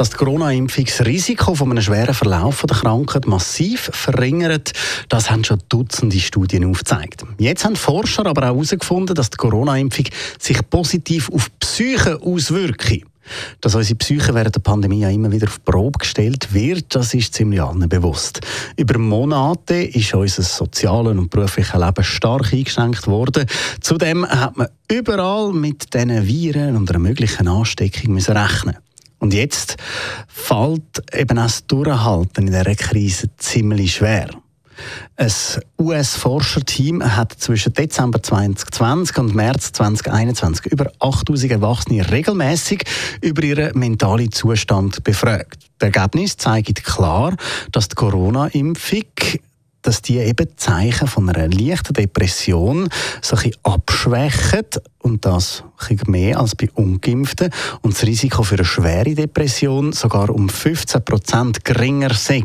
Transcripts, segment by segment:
dass die Corona-Impfung das Risiko von einem schweren Verlauf der Krankheit massiv verringert, das haben schon Dutzende Studien aufgezeigt. Jetzt haben Forscher aber auch herausgefunden, dass die Corona-Impfung sich positiv auf die Psyche auswirkt. Dass unsere Psyche während der Pandemie ja immer wieder auf Probe gestellt wird, das ist ziemlich allen bewusst. Über Monate ist unser soziales und berufliches Leben stark eingeschränkt worden. Zudem hat man überall mit diesen Viren und einer möglichen Ansteckung müssen rechnen und jetzt fällt eben auch das Durchhalten in dieser Krise ziemlich schwer. Ein US-Forscherteam hat zwischen Dezember 2020 und März 2021 über 8000 Erwachsene regelmäßig über ihren mentalen Zustand befragt. Das Ergebnis zeigt klar, dass die Corona-Impfung dass die eben Zeichen von einer leichten Depression so ein abschwächen und das ein mehr als bei Ungeimpften und das Risiko für eine schwere Depression sogar um 15 Prozent geringer sei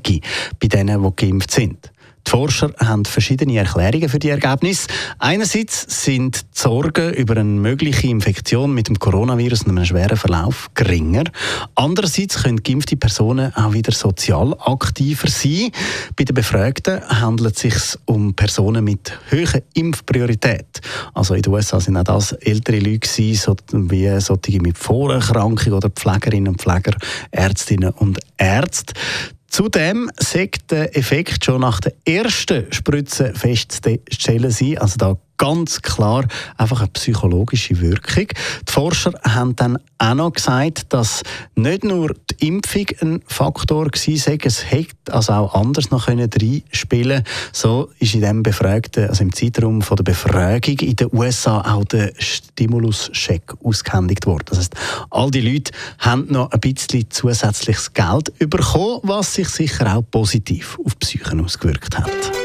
bei denen, die geimpft sind. Forscher haben verschiedene Erklärungen für die Ergebnisse. Einerseits sind die Sorgen über eine mögliche Infektion mit dem Coronavirus und einem schweren Verlauf geringer. Andererseits können geimpfte Personen auch wieder sozial aktiver sein. Bei den Befragten handelt es sich um Personen mit hoher Impfpriorität. Also in den USA sind auch das ältere Leute wie solche mit Vorerkrankung oder Pflegerinnen und Pfleger, Ärztinnen und Ärzte. Zudem sagt der Effekt schon nach der ersten Spritze festzustellen sein. Also da ganz klar einfach eine psychologische Wirkung. Die Forscher haben dann auch noch gesagt, dass nicht nur die Impfung ein Faktor war, es hätte also auch anders noch reinspielen So ist in dem Befragten, also im Zeitraum von der Befragung in den USA auch der Stimulus-Check ausgehändigt worden. Das heißt, all die Leute haben noch ein bisschen zusätzliches Geld bekommen, was sich sicher auch positiv auf die Psyche ausgewirkt hat.